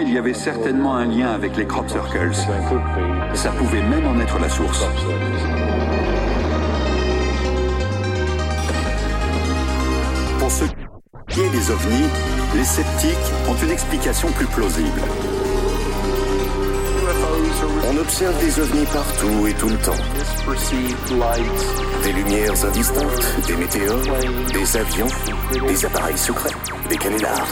il y avait certainement un lien avec les crop circles. Ça pouvait même en être la source. Pour ce qui est des ovnis, les sceptiques ont une explication plus plausible. On observe des ovnis partout et tout le temps. Des lumières indistinctes, des météores, des avions, des appareils secrets, des canulars.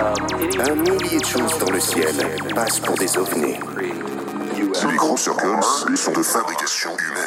Un millier de choses dans le ciel passent pour des ovnis. Les grands circles sont de fabrication humaine.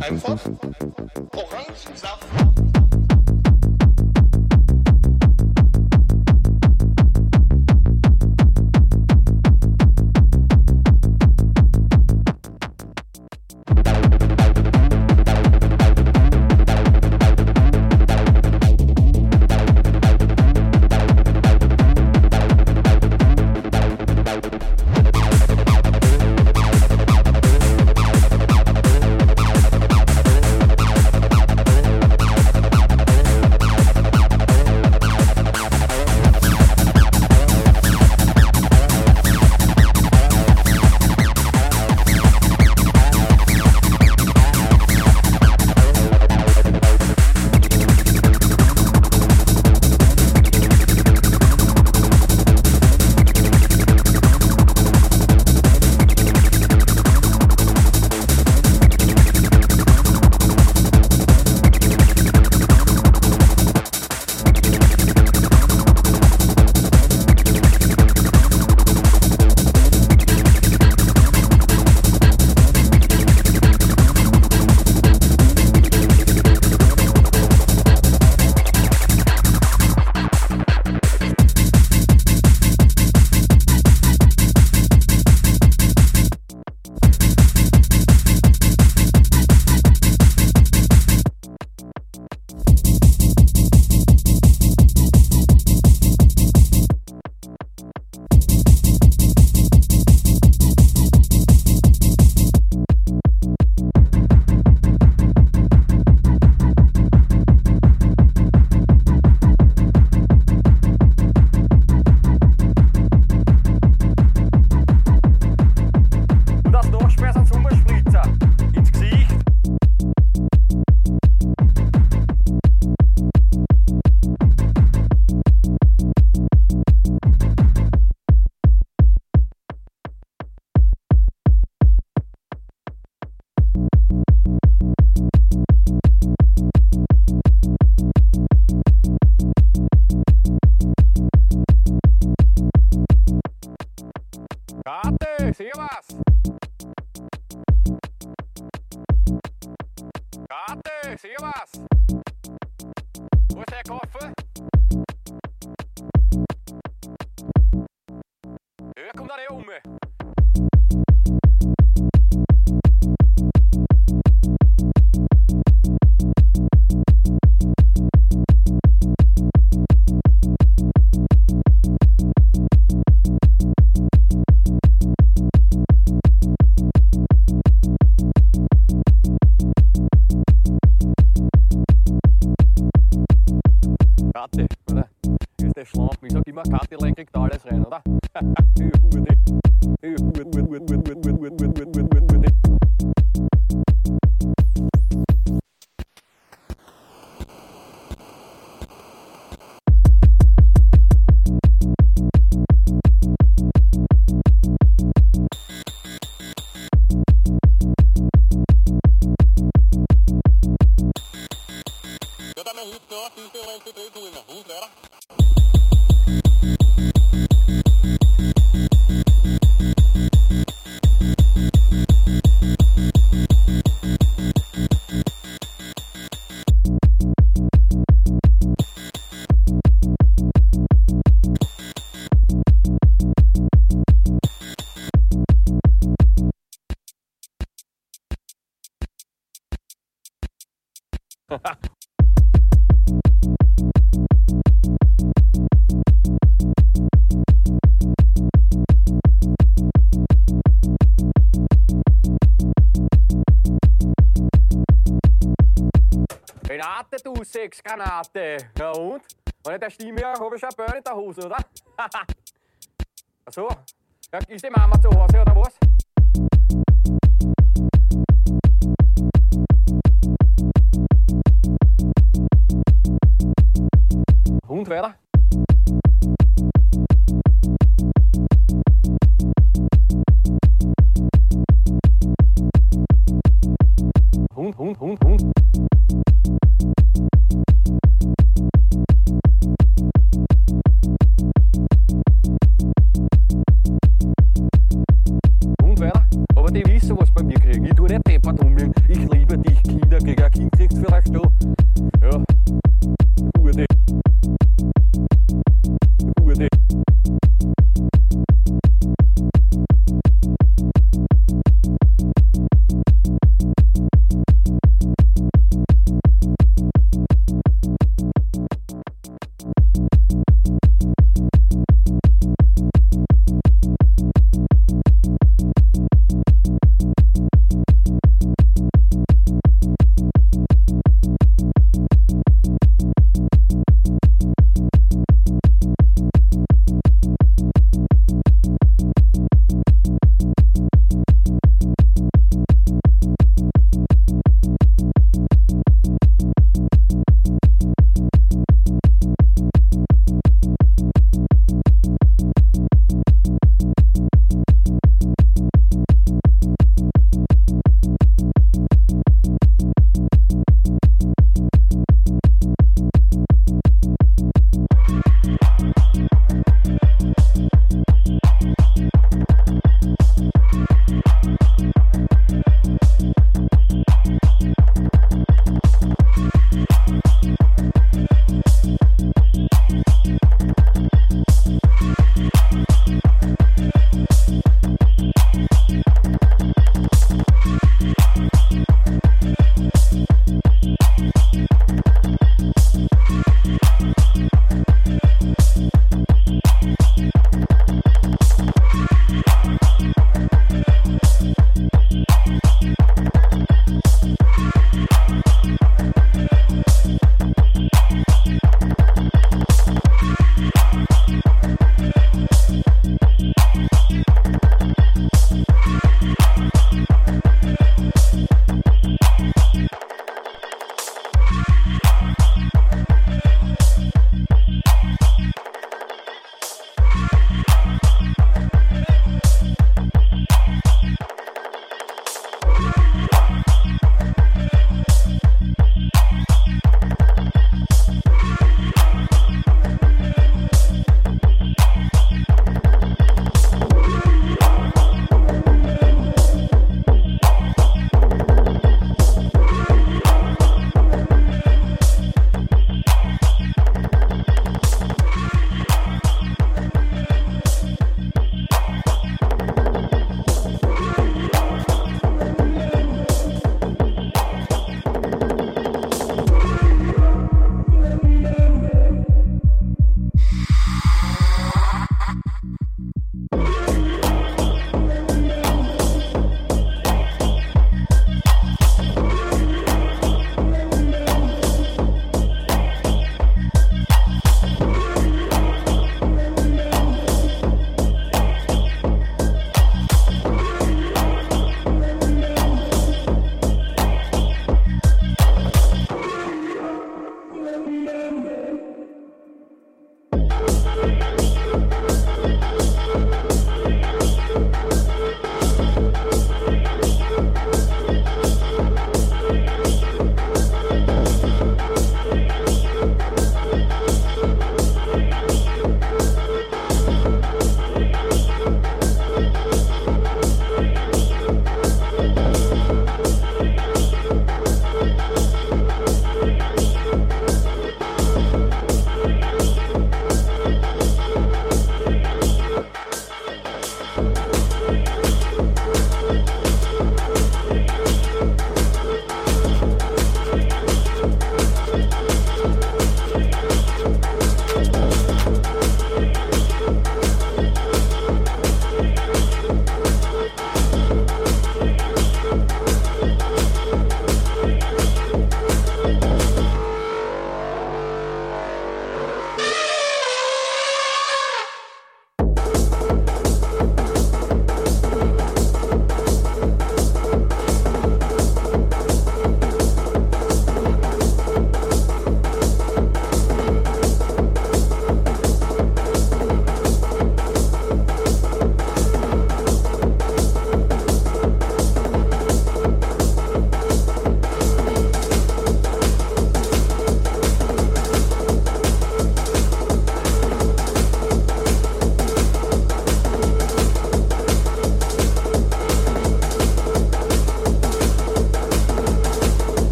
Einfach Orangensaft. markant i Lake Rikdal i Srenada. Sexgranate. Ja und? Wenn ich da Stimme höre, habe ich schon Böhn in der Hose, oder? Ach so. Ja, ist die Mama zu Hause, oder was? Hund weiter.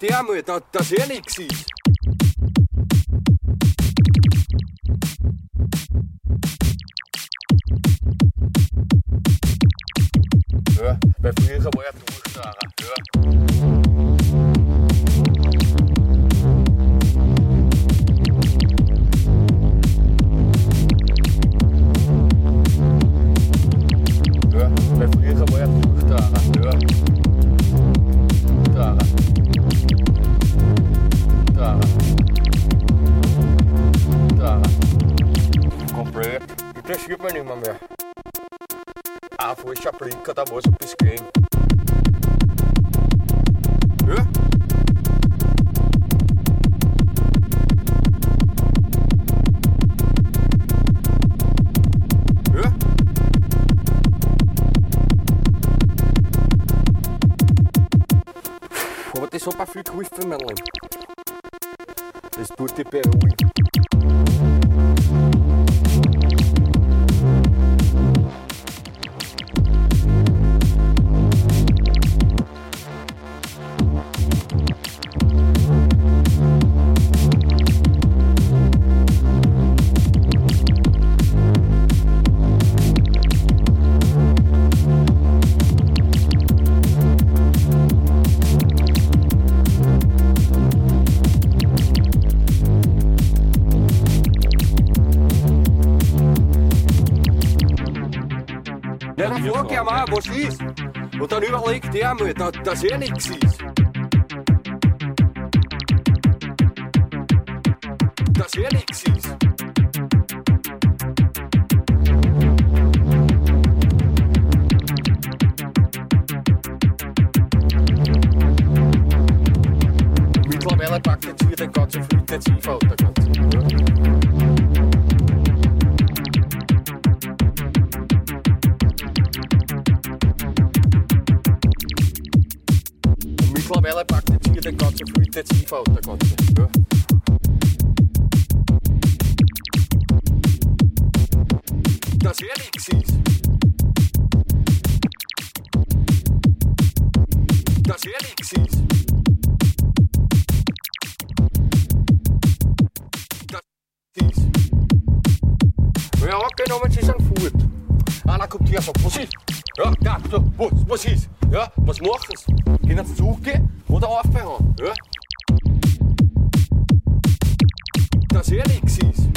Überlegt, ja, mal, da, das ist ja nichts. Ja, bei früher war ja durchgefahren. Ja. 나 멋있고 Phoenix. Ja. Das Ehrlich ist.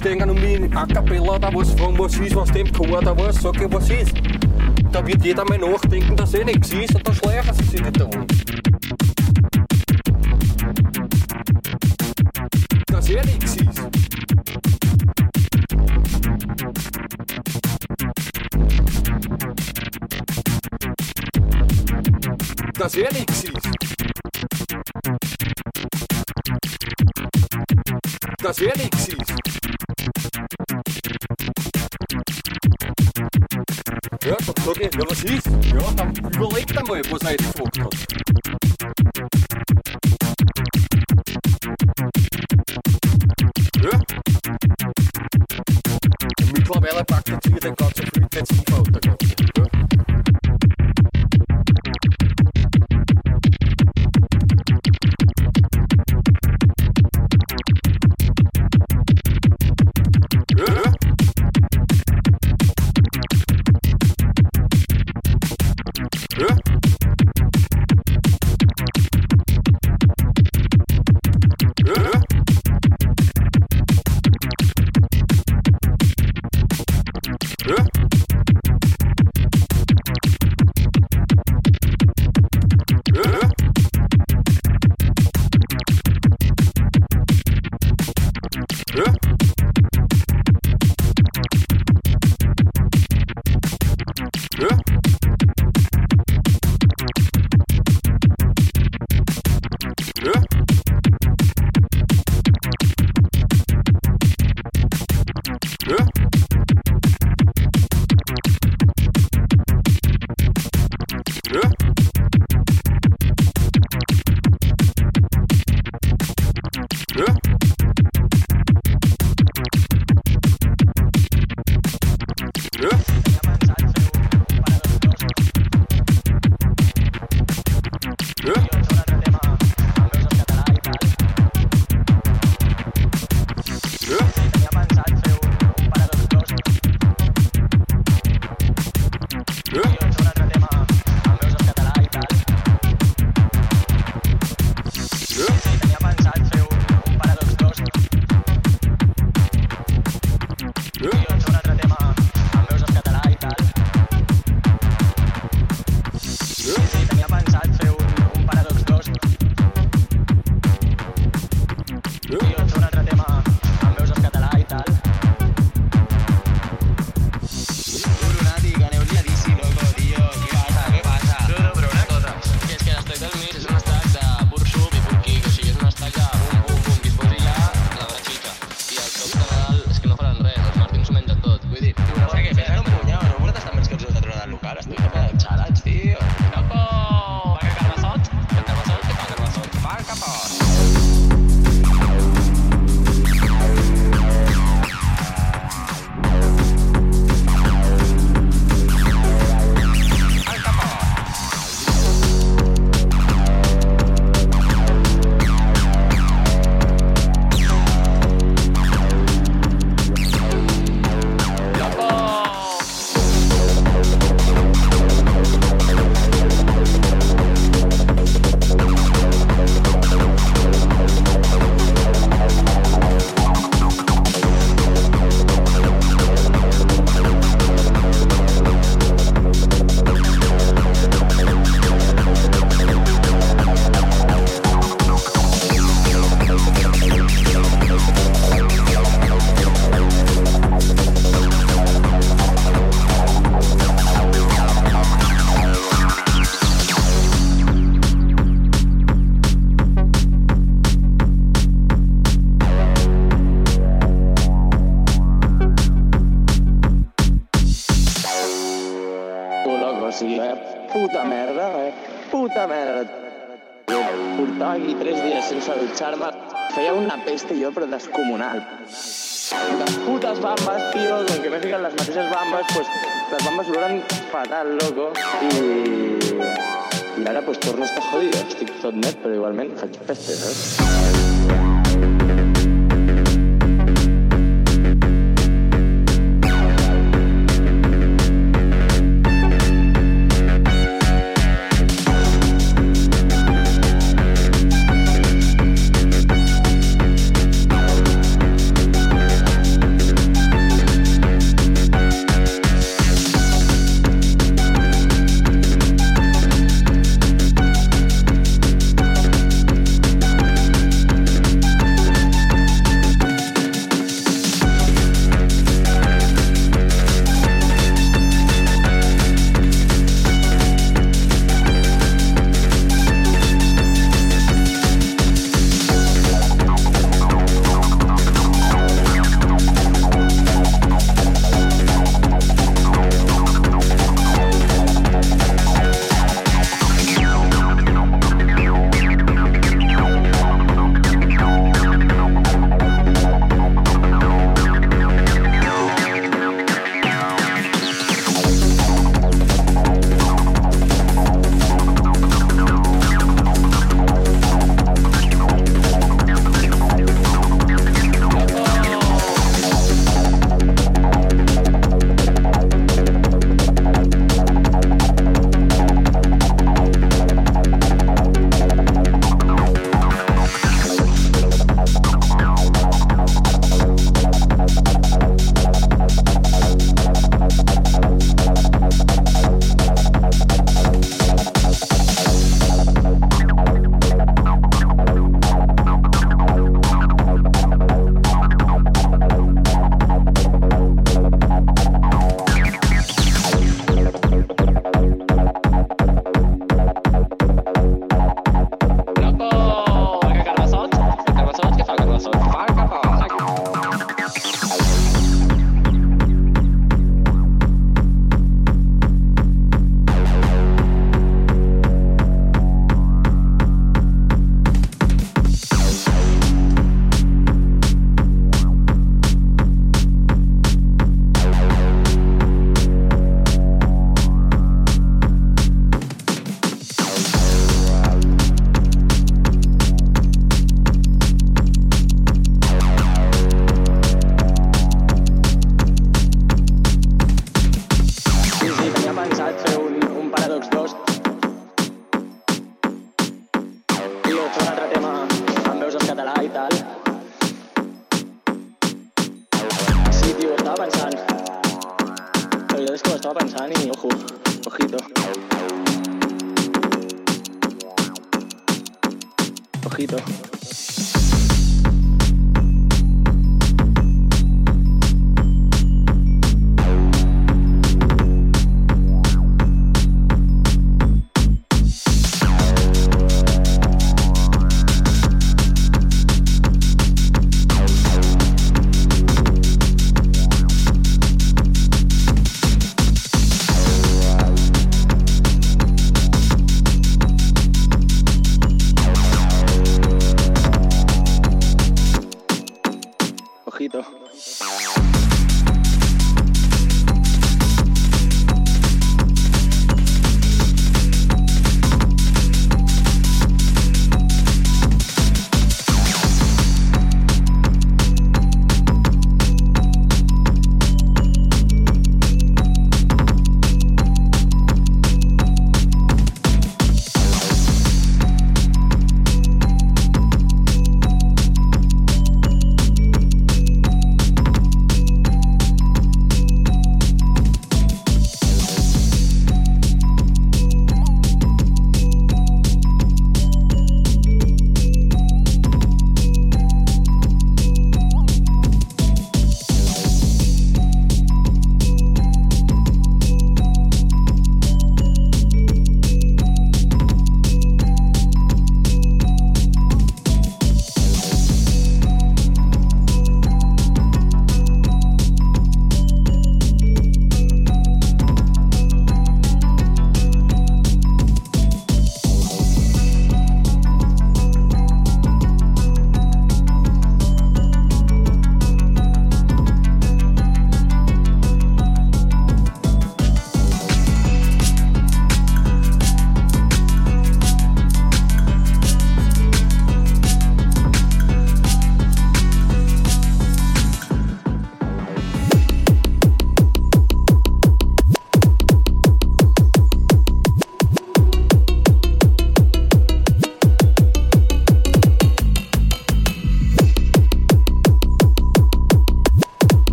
Stehen und mich in A Cappella da was fragen, was ist, was dem Chor da was, sag ich, was ist. Da wird jeder mal nachdenken, dass eh nichts ist und dann schleichen sie sich nicht um. Dass eh nichts ist. Dass eh nichts ist. Dass er nichts Okei, okay, jag var sist. Ja, han går lätt den bara på sig två. purposes.